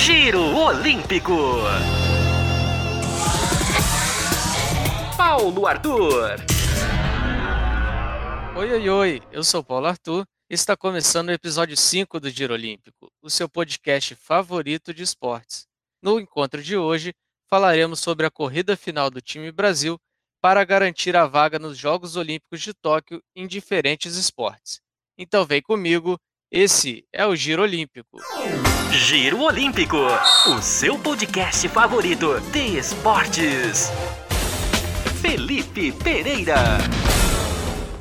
Giro Olímpico. Paulo Arthur. Oi, oi, oi. Eu sou Paulo Arthur e está começando o episódio 5 do Giro Olímpico, o seu podcast favorito de esportes. No encontro de hoje, falaremos sobre a corrida final do time Brasil para garantir a vaga nos Jogos Olímpicos de Tóquio em diferentes esportes. Então vem comigo, esse é o Giro Olímpico. Giro Olímpico, o seu podcast favorito de esportes. Felipe Pereira.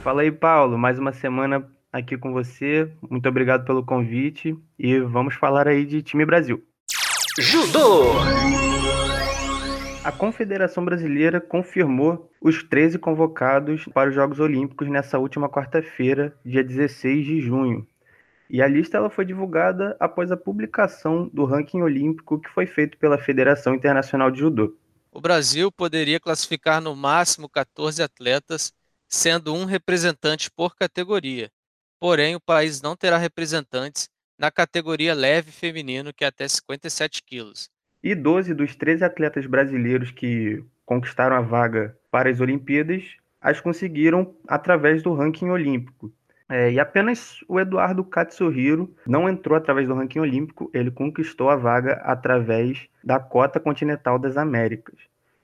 Fala aí, Paulo. Mais uma semana aqui com você. Muito obrigado pelo convite e vamos falar aí de time Brasil. Judô. A Confederação Brasileira confirmou os 13 convocados para os Jogos Olímpicos nessa última quarta-feira, dia 16 de junho. E a lista ela foi divulgada após a publicação do ranking olímpico que foi feito pela Federação Internacional de Judô. O Brasil poderia classificar no máximo 14 atletas, sendo um representante por categoria. Porém, o país não terá representantes na categoria leve feminino, que é até 57 quilos. E 12 dos 13 atletas brasileiros que conquistaram a vaga para as Olimpíadas as conseguiram através do ranking olímpico. É, e apenas o Eduardo Katsuhiro não entrou através do ranking olímpico, ele conquistou a vaga através da cota continental das Américas.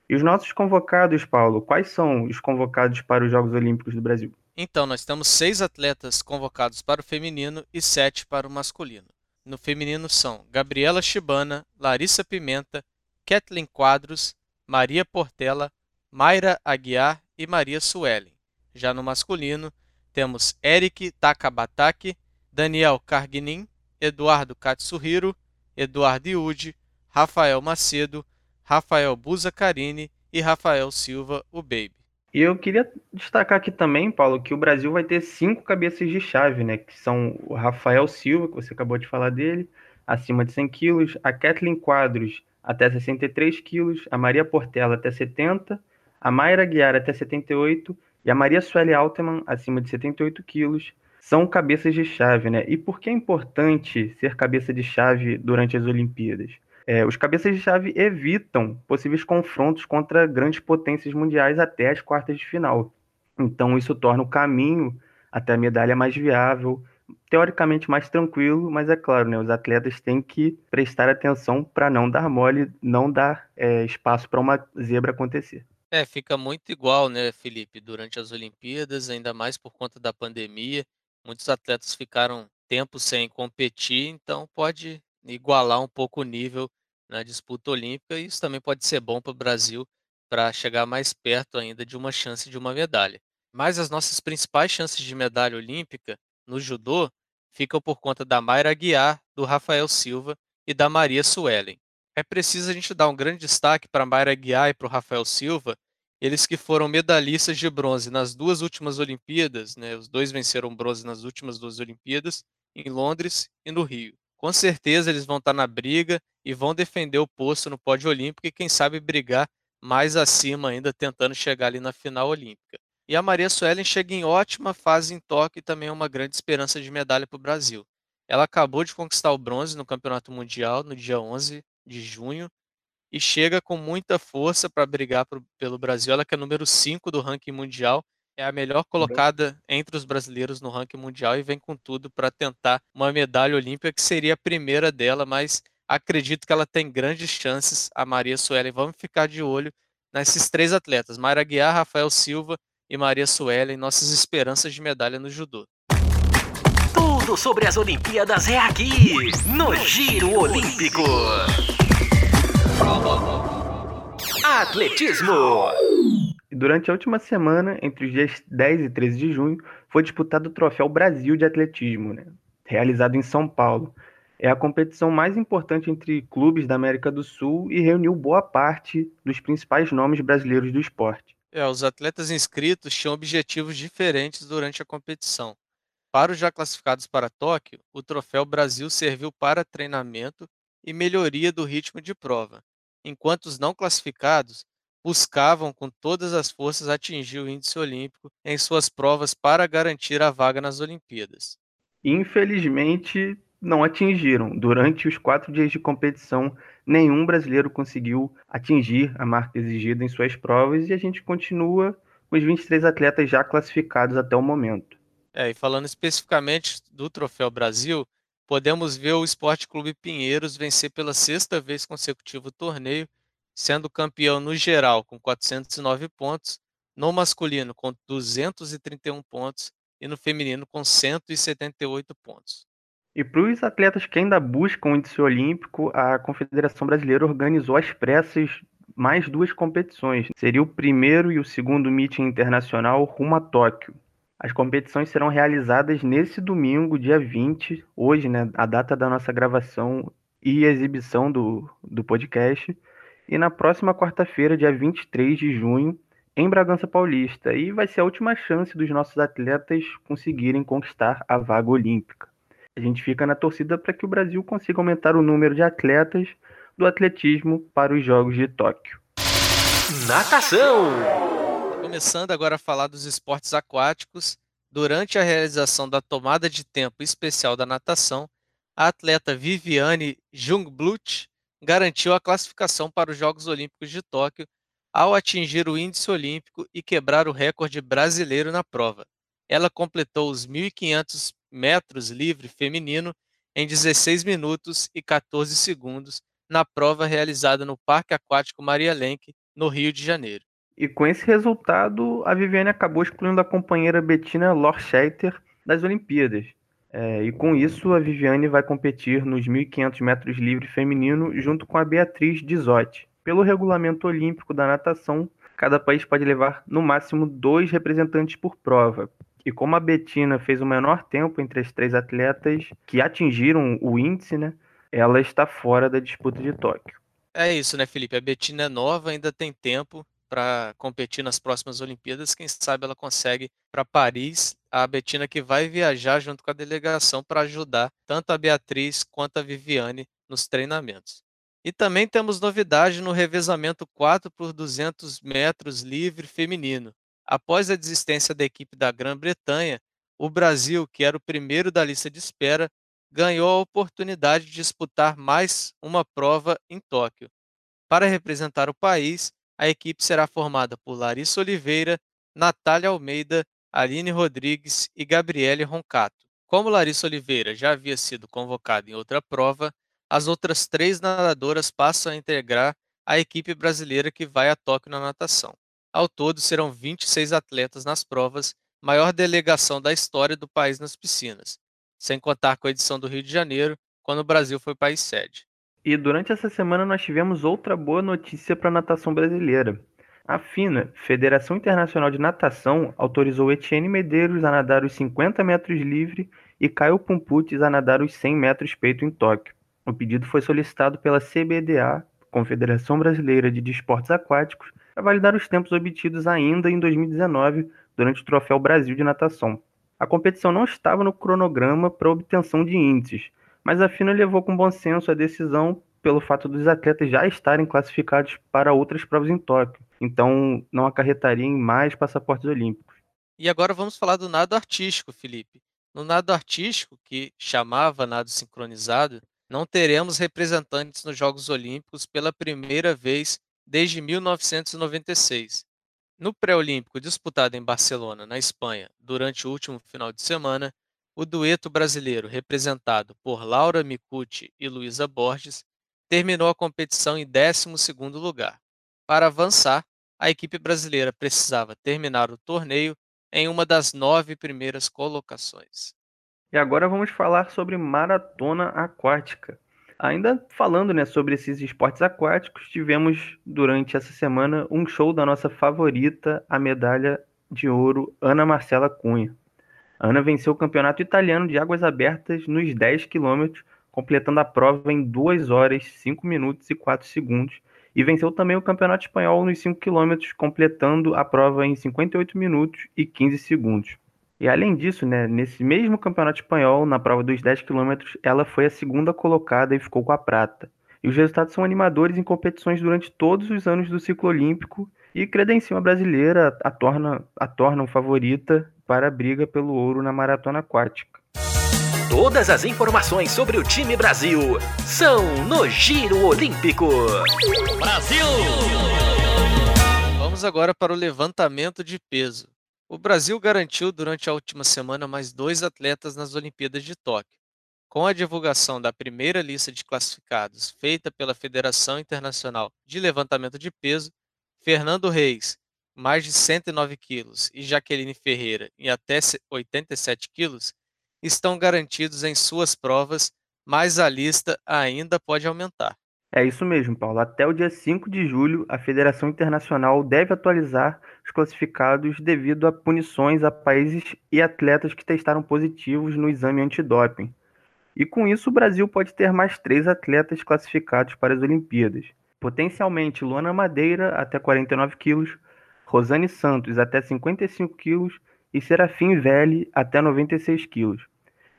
E os nossos convocados, Paulo, quais são os convocados para os Jogos Olímpicos do Brasil? Então, nós temos seis atletas convocados para o feminino e sete para o masculino. No feminino são Gabriela Chibana, Larissa Pimenta, Kathleen Quadros, Maria Portela, Mayra Aguiar e Maria Suelen. Já no masculino, temos Eric Takabataki, Daniel Carguinin, Eduardo Katsuhiro, Eduardo Iude, Rafael Macedo, Rafael Buzacarini e Rafael Silva, o Baby. E eu queria destacar aqui também, Paulo, que o Brasil vai ter cinco cabeças de chave, né? Que são o Rafael Silva, que você acabou de falar dele, acima de 100 quilos, a Kathleen Quadros até 63 quilos, a Maria Portela até 70, a Mayra Guiar até 78 e a Maria Sueli Altman acima de 78 quilos. São cabeças de chave, né? E por que é importante ser cabeça de chave durante as Olimpíadas? É, os cabeças de chave evitam possíveis confrontos contra grandes potências mundiais até as quartas de final. Então, isso torna o caminho até a medalha mais viável, teoricamente mais tranquilo, mas é claro, né, os atletas têm que prestar atenção para não dar mole, não dar é, espaço para uma zebra acontecer. É, fica muito igual, né, Felipe, durante as Olimpíadas, ainda mais por conta da pandemia. Muitos atletas ficaram tempo sem competir, então pode igualar um pouco o nível na disputa olímpica, e isso também pode ser bom para o Brasil para chegar mais perto ainda de uma chance de uma medalha. Mas as nossas principais chances de medalha olímpica no judô ficam por conta da Mayra Aguiar, do Rafael Silva e da Maria Suelen. É preciso a gente dar um grande destaque para Mayra Aguiar e para o Rafael Silva, eles que foram medalhistas de bronze nas duas últimas Olimpíadas, né? os dois venceram bronze nas últimas duas Olimpíadas, em Londres e no Rio com certeza eles vão estar na briga e vão defender o posto no pódio olímpico e quem sabe brigar mais acima ainda, tentando chegar ali na final olímpica. E a Maria Suelen chega em ótima fase em Tóquio e também é uma grande esperança de medalha para o Brasil. Ela acabou de conquistar o bronze no Campeonato Mundial no dia 11 de junho e chega com muita força para brigar pro, pelo Brasil. Ela que é número 5 do ranking mundial é a melhor colocada entre os brasileiros no ranking mundial e vem com tudo para tentar uma medalha olímpica que seria a primeira dela, mas acredito que ela tem grandes chances, a Maria Suelen. Vamos ficar de olho nesses três atletas, Mayra Guiar, Rafael Silva e Maria Suelen, nossas esperanças de medalha no judô. Tudo sobre as Olimpíadas é aqui, no Giro Olímpico. Atletismo. Durante a última semana, entre os dias 10 e 13 de junho, foi disputado o Troféu Brasil de Atletismo, né? realizado em São Paulo. É a competição mais importante entre clubes da América do Sul e reuniu boa parte dos principais nomes brasileiros do esporte. É, os atletas inscritos tinham objetivos diferentes durante a competição. Para os já classificados para Tóquio, o Troféu Brasil serviu para treinamento e melhoria do ritmo de prova, enquanto os não classificados buscavam com todas as forças atingir o índice olímpico em suas provas para garantir a vaga nas Olimpíadas. Infelizmente, não atingiram. Durante os quatro dias de competição, nenhum brasileiro conseguiu atingir a marca exigida em suas provas e a gente continua com os 23 atletas já classificados até o momento. É, e falando especificamente do Troféu Brasil, podemos ver o Esporte Clube Pinheiros vencer pela sexta vez consecutiva o torneio, sendo campeão no geral com 409 pontos, no masculino com 231 pontos e no feminino com 178 pontos. E para os atletas que ainda buscam o índice olímpico, a Confederação Brasileira organizou às pressas mais duas competições. Seria o primeiro e o segundo meeting internacional rumo a Tóquio. As competições serão realizadas nesse domingo, dia 20, hoje, né, a data da nossa gravação e exibição do, do podcast, e na próxima quarta-feira, dia 23 de junho, em Bragança Paulista. E vai ser a última chance dos nossos atletas conseguirem conquistar a vaga olímpica. A gente fica na torcida para que o Brasil consiga aumentar o número de atletas do atletismo para os Jogos de Tóquio. Natação! Começando agora a falar dos esportes aquáticos, durante a realização da tomada de tempo especial da natação, a atleta Viviane Jungblut garantiu a classificação para os Jogos Olímpicos de Tóquio ao atingir o índice olímpico e quebrar o recorde brasileiro na prova. Ela completou os 1.500 metros livre feminino em 16 minutos e 14 segundos na prova realizada no Parque Aquático Maria Lenk, no Rio de Janeiro. E com esse resultado, a Viviane acabou excluindo a companheira Bettina Lorscheiter das Olimpíadas. É, e com isso, a Viviane vai competir nos 1.500 metros livre feminino junto com a Beatriz Dizotti. Pelo regulamento olímpico da natação, cada país pode levar no máximo dois representantes por prova. E como a Betina fez o menor tempo entre as três atletas que atingiram o índice, né, ela está fora da disputa de Tóquio. É isso, né, Felipe? A Betina é nova, ainda tem tempo para competir nas próximas Olimpíadas. Quem sabe ela consegue para Paris. A Betina que vai viajar junto com a delegação para ajudar tanto a Beatriz quanto a Viviane nos treinamentos. E também temos novidade no revezamento 4 por 200 metros livre feminino. Após a desistência da equipe da Grã-Bretanha, o Brasil, que era o primeiro da lista de espera, ganhou a oportunidade de disputar mais uma prova em Tóquio. Para representar o país, a equipe será formada por Larissa Oliveira, Natália Almeida, Aline Rodrigues e Gabriele Roncato. Como Larissa Oliveira já havia sido convocada em outra prova, as outras três nadadoras passam a integrar a equipe brasileira que vai a Tóquio na natação. Ao todo, serão 26 atletas nas provas, maior delegação da história do país nas piscinas, sem contar com a edição do Rio de Janeiro, quando o Brasil foi país sede. E durante essa semana nós tivemos outra boa notícia para a natação brasileira. A FINA, Federação Internacional de Natação, autorizou Etienne Medeiros a nadar os 50 metros livre e Caio Pumputes a nadar os 100 metros peito em Tóquio. O pedido foi solicitado pela CBDA, Confederação Brasileira de Desportos Aquáticos, para validar os tempos obtidos ainda em 2019 durante o Troféu Brasil de Natação. A competição não estava no cronograma para obtenção de índices, mas a FINA levou com bom senso a decisão pelo fato dos atletas já estarem classificados para outras provas em Tóquio, então não acarretaria em mais passaportes olímpicos. E agora vamos falar do nado artístico, Felipe. No nado artístico, que chamava nado sincronizado, não teremos representantes nos Jogos Olímpicos pela primeira vez desde 1996. No pré-olímpico disputado em Barcelona, na Espanha, durante o último final de semana, o dueto brasileiro, representado por Laura Micucci e Luísa Borges, terminou a competição em 12º lugar. Para avançar, a equipe brasileira precisava terminar o torneio em uma das nove primeiras colocações. E agora vamos falar sobre maratona aquática. Ainda falando né, sobre esses esportes aquáticos, tivemos durante essa semana um show da nossa favorita, a medalha de ouro Ana Marcela Cunha. Ana venceu o campeonato italiano de águas abertas nos 10 quilômetros, completando a prova em 2 horas, 5 minutos e 4 segundos, e venceu também o campeonato espanhol nos 5 quilômetros, completando a prova em 58 minutos e 15 segundos. E além disso, né, nesse mesmo campeonato espanhol, na prova dos 10 km, ela foi a segunda colocada e ficou com a prata. E os resultados são animadores em competições durante todos os anos do ciclo olímpico e credenciam a brasileira, a, torna, a tornam favorita para a briga pelo ouro na maratona aquática. Todas as informações sobre o time Brasil são no Giro Olímpico. Brasil! Vamos agora para o levantamento de peso. O Brasil garantiu durante a última semana mais dois atletas nas Olimpíadas de Tóquio. Com a divulgação da primeira lista de classificados feita pela Federação Internacional de Levantamento de Peso, Fernando Reis, mais de 109 quilos, e Jaqueline Ferreira, em até 87 quilos, estão garantidos em suas provas, mas a lista ainda pode aumentar. É isso mesmo, Paulo. Até o dia 5 de julho, a Federação Internacional deve atualizar os classificados devido a punições a países e atletas que testaram positivos no exame antidoping. E com isso, o Brasil pode ter mais três atletas classificados para as Olimpíadas. Potencialmente, Luana Madeira, até 49 quilos, Rosane Santos, até 55 quilos e Serafim Velli, até 96 quilos.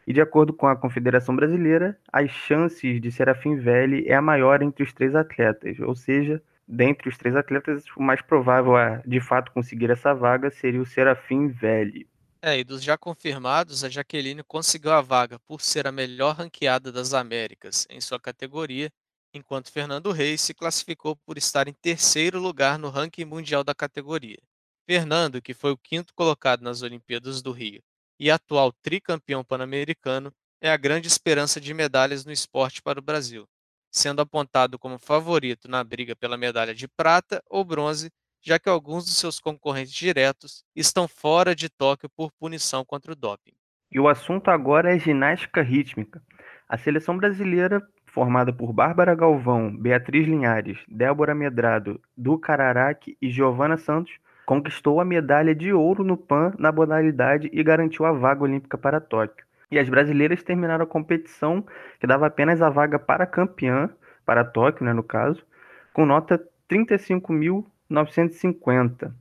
E de acordo com a Confederação Brasileira, as chances de Serafim Velli é a maior entre os três atletas, ou seja, dentre os três atletas, o mais provável a de fato conseguir essa vaga seria o Serafim Velli. É, e dos já confirmados, a Jaqueline conseguiu a vaga por ser a melhor ranqueada das Américas em sua categoria, enquanto Fernando Reis se classificou por estar em terceiro lugar no ranking mundial da categoria. Fernando, que foi o quinto colocado nas Olimpíadas do Rio e atual tricampeão pan-americano, é a grande esperança de medalhas no esporte para o Brasil, sendo apontado como favorito na briga pela medalha de prata ou bronze, já que alguns dos seus concorrentes diretos estão fora de Tóquio por punição contra o doping. E o assunto agora é ginástica rítmica. A seleção brasileira, formada por Bárbara Galvão, Beatriz Linhares, Débora Medrado, Du Cararac e Giovana Santos, conquistou a medalha de ouro no PAN na modalidade e garantiu a vaga olímpica para Tóquio. E as brasileiras terminaram a competição, que dava apenas a vaga para campeã, para Tóquio, né, no caso, com nota 35.950.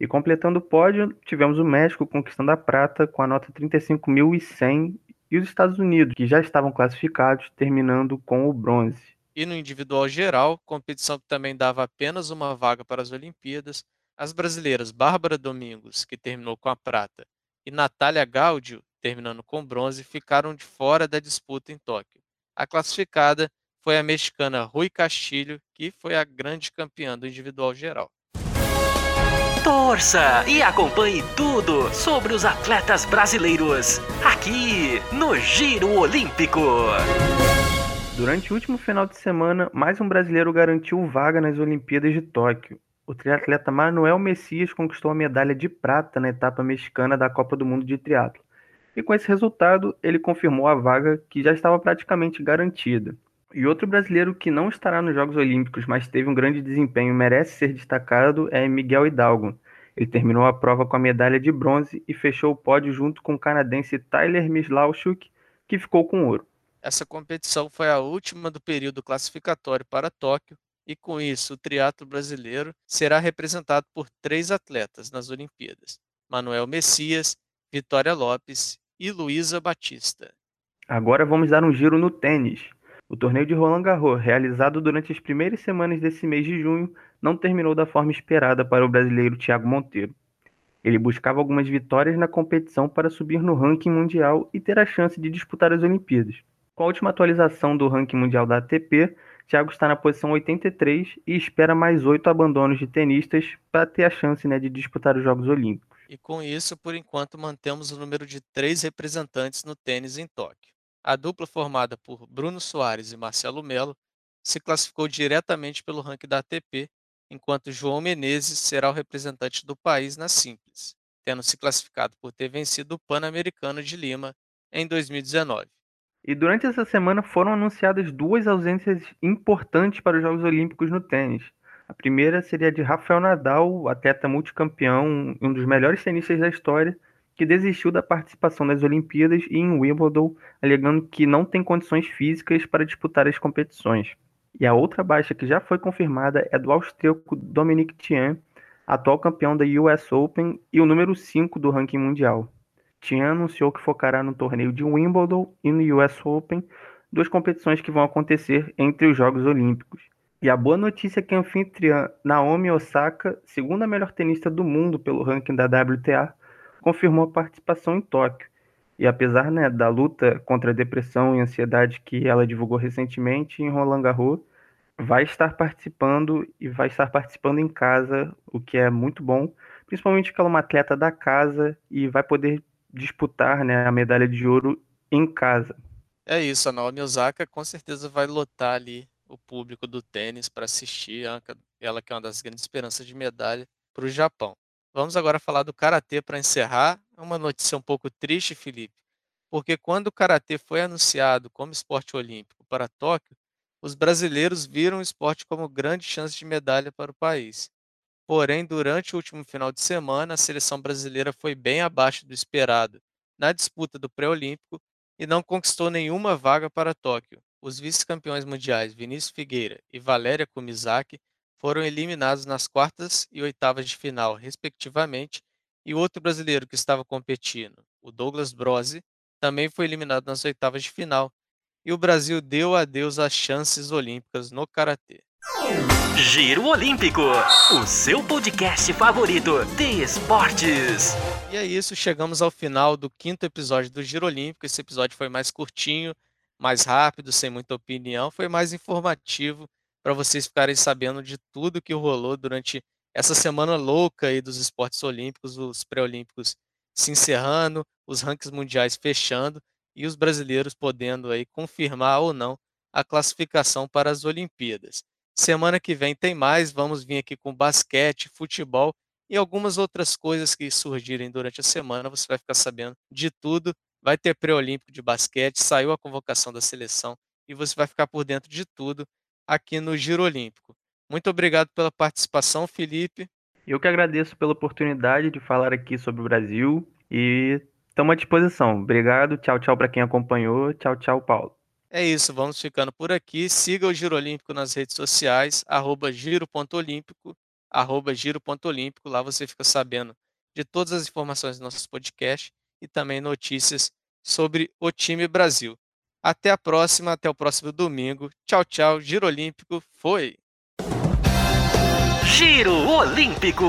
E completando o pódio, tivemos o México conquistando a prata com a nota 35.100 e os Estados Unidos, que já estavam classificados, terminando com o bronze. E no individual geral, competição que também dava apenas uma vaga para as Olimpíadas, as brasileiras Bárbara Domingos, que terminou com a prata, e Natália Gaudio, terminando com bronze, ficaram de fora da disputa em Tóquio. A classificada foi a mexicana Rui Castilho, que foi a grande campeã do individual geral. Torça e acompanhe tudo sobre os atletas brasileiros aqui no Giro Olímpico. Durante o último final de semana, mais um brasileiro garantiu vaga nas Olimpíadas de Tóquio o triatleta Manuel Messias conquistou a medalha de prata na etapa mexicana da Copa do Mundo de Triatlo. E com esse resultado, ele confirmou a vaga que já estava praticamente garantida. E outro brasileiro que não estará nos Jogos Olímpicos, mas teve um grande desempenho e merece ser destacado é Miguel Hidalgo. Ele terminou a prova com a medalha de bronze e fechou o pódio junto com o canadense Tyler Mislauchuk, que ficou com ouro. Essa competição foi a última do período classificatório para Tóquio e com isso o triatlo brasileiro será representado por três atletas nas Olimpíadas: Manuel Messias, Vitória Lopes e Luísa Batista. Agora vamos dar um giro no tênis. O torneio de Roland Garros, realizado durante as primeiras semanas desse mês de junho, não terminou da forma esperada para o brasileiro Thiago Monteiro. Ele buscava algumas vitórias na competição para subir no ranking mundial e ter a chance de disputar as Olimpíadas. Com a última atualização do ranking mundial da ATP, Thiago está na posição 83 e espera mais oito abandonos de tenistas para ter a chance né, de disputar os Jogos Olímpicos. E com isso, por enquanto, mantemos o número de três representantes no tênis em Tóquio. A dupla formada por Bruno Soares e Marcelo Melo se classificou diretamente pelo ranking da ATP, enquanto João Menezes será o representante do país na simples, tendo se classificado por ter vencido o Pan-Americano de Lima em 2019. E durante essa semana foram anunciadas duas ausências importantes para os Jogos Olímpicos no tênis. A primeira seria de Rafael Nadal, atleta multicampeão, um dos melhores tenistas da história, que desistiu da participação nas Olimpíadas e em Wimbledon, alegando que não tem condições físicas para disputar as competições. E a outra baixa que já foi confirmada é do austríaco Dominic Thiem, atual campeão da US Open e o número 5 do ranking mundial. Tian anunciou que focará no torneio de Wimbledon e no US Open, duas competições que vão acontecer entre os Jogos Olímpicos. E a boa notícia é que a anfitriã Naomi Osaka, segunda melhor tenista do mundo pelo ranking da WTA, confirmou a participação em Tóquio. E apesar né, da luta contra a depressão e ansiedade que ela divulgou recentemente em Roland Garros, vai estar participando e vai estar participando em casa, o que é muito bom, principalmente porque ela é uma atleta da casa e vai poder disputar né, a medalha de ouro em casa. É isso, a Naomi Osaka com certeza vai lotar ali o público do tênis para assistir, ela que é uma das grandes esperanças de medalha para o Japão. Vamos agora falar do karatê para encerrar. É uma notícia um pouco triste, Felipe, porque quando o karatê foi anunciado como esporte olímpico para Tóquio, os brasileiros viram o esporte como grande chance de medalha para o país. Porém, durante o último final de semana, a seleção brasileira foi bem abaixo do esperado na disputa do pré-olímpico e não conquistou nenhuma vaga para Tóquio. Os vice-campeões mundiais Vinícius Figueira e Valéria Kumizaki foram eliminados nas quartas e oitavas de final, respectivamente, e o outro brasileiro que estava competindo, o Douglas Brose, também foi eliminado nas oitavas de final, e o Brasil deu adeus às chances olímpicas no karatê. Giro Olímpico, o seu podcast favorito de esportes. E é isso, chegamos ao final do quinto episódio do Giro Olímpico. Esse episódio foi mais curtinho, mais rápido, sem muita opinião, foi mais informativo para vocês ficarem sabendo de tudo que rolou durante essa semana louca aí dos esportes olímpicos, os pré-olímpicos se encerrando, os rankings mundiais fechando e os brasileiros podendo aí confirmar ou não a classificação para as Olimpíadas. Semana que vem tem mais, vamos vir aqui com basquete, futebol e algumas outras coisas que surgirem durante a semana. Você vai ficar sabendo de tudo. Vai ter pré-olímpico de basquete, saiu a convocação da seleção e você vai ficar por dentro de tudo aqui no Giro Olímpico. Muito obrigado pela participação, Felipe. Eu que agradeço pela oportunidade de falar aqui sobre o Brasil e estamos à disposição. Obrigado, tchau, tchau para quem acompanhou. Tchau, tchau, Paulo. É isso, vamos ficando por aqui. Siga o Giro Olímpico nas redes sociais, arroba giro.olímpico, arroba giro.olímpico. Lá você fica sabendo de todas as informações do nosso podcast e também notícias sobre o time Brasil. Até a próxima, até o próximo domingo. Tchau, tchau. Giro Olímpico foi! Giro Olímpico.